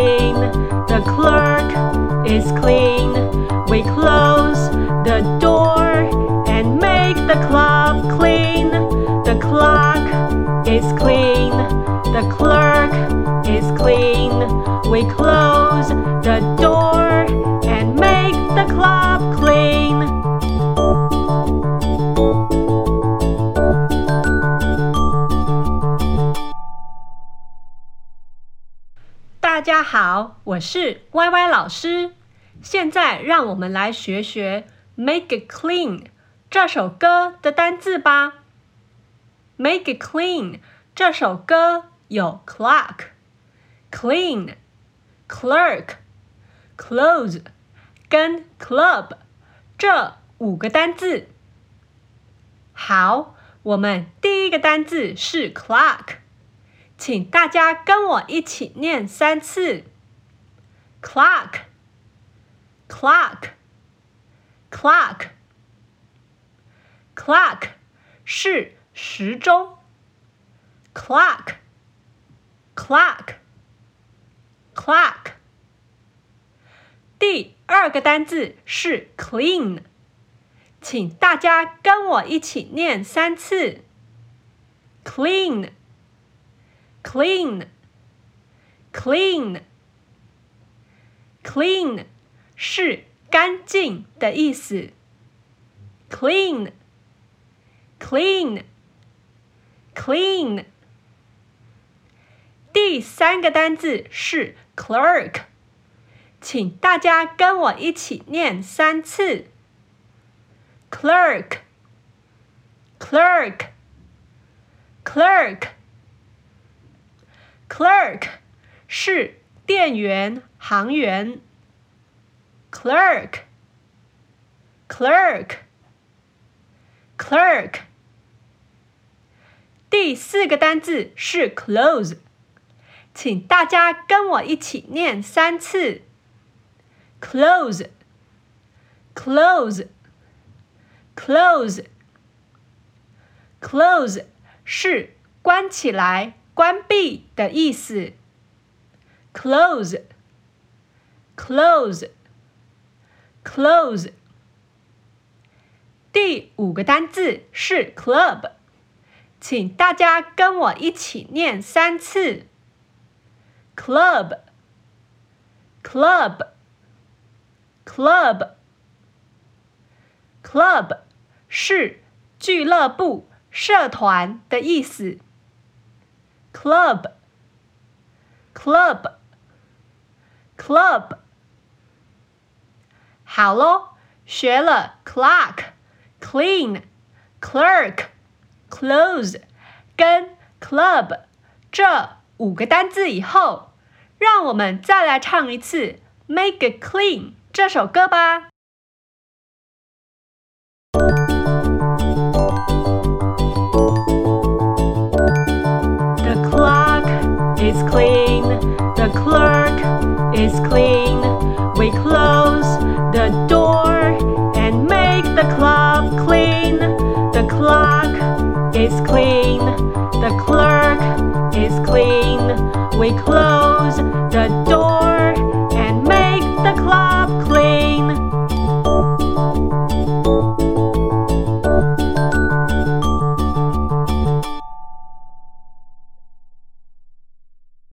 clean. The clerk is clean. We close the door and make the club clean. The clock is clean. The clerk is clean. We close the door. 大家好，我是 YY 老师。现在让我们来学学《Make It Clean》这首歌的单字吧。《Make It Clean》这首歌有 clock、clean、clerk、close 跟 club 这五个单字。好，我们第一个单字是 clock，请大家跟我一起念三次：clock。Clock, clock, clock 是时钟。Clock, clock, clock。第二个单字是 clean，请大家跟我一起念三次。Clean, clean, clean, clean。是干净的意思。Clean，clean，clean。第三个单字是 clerk，请大家跟我一起念三次。 Clerk 是店员、行员。Clerk, clerk, clerk。第四个单字是 close，请大家跟我一起念三次。Close, close, close, close 是关起来、关闭的意思。Close, close。Close。第五个单字是 club，请大家跟我一起念三次。Club，club，club，club 是俱乐部、社团的意思。Club，club，club。好喽，学了 clock、clean、clerk、close 跟 club 这五个单字以后，让我们再来唱一次《Make It Clean》这首歌吧。 Is clean, the clerk is clean, we close. The door and make the club clean. The clock is clean. The clerk is clean. We close the door.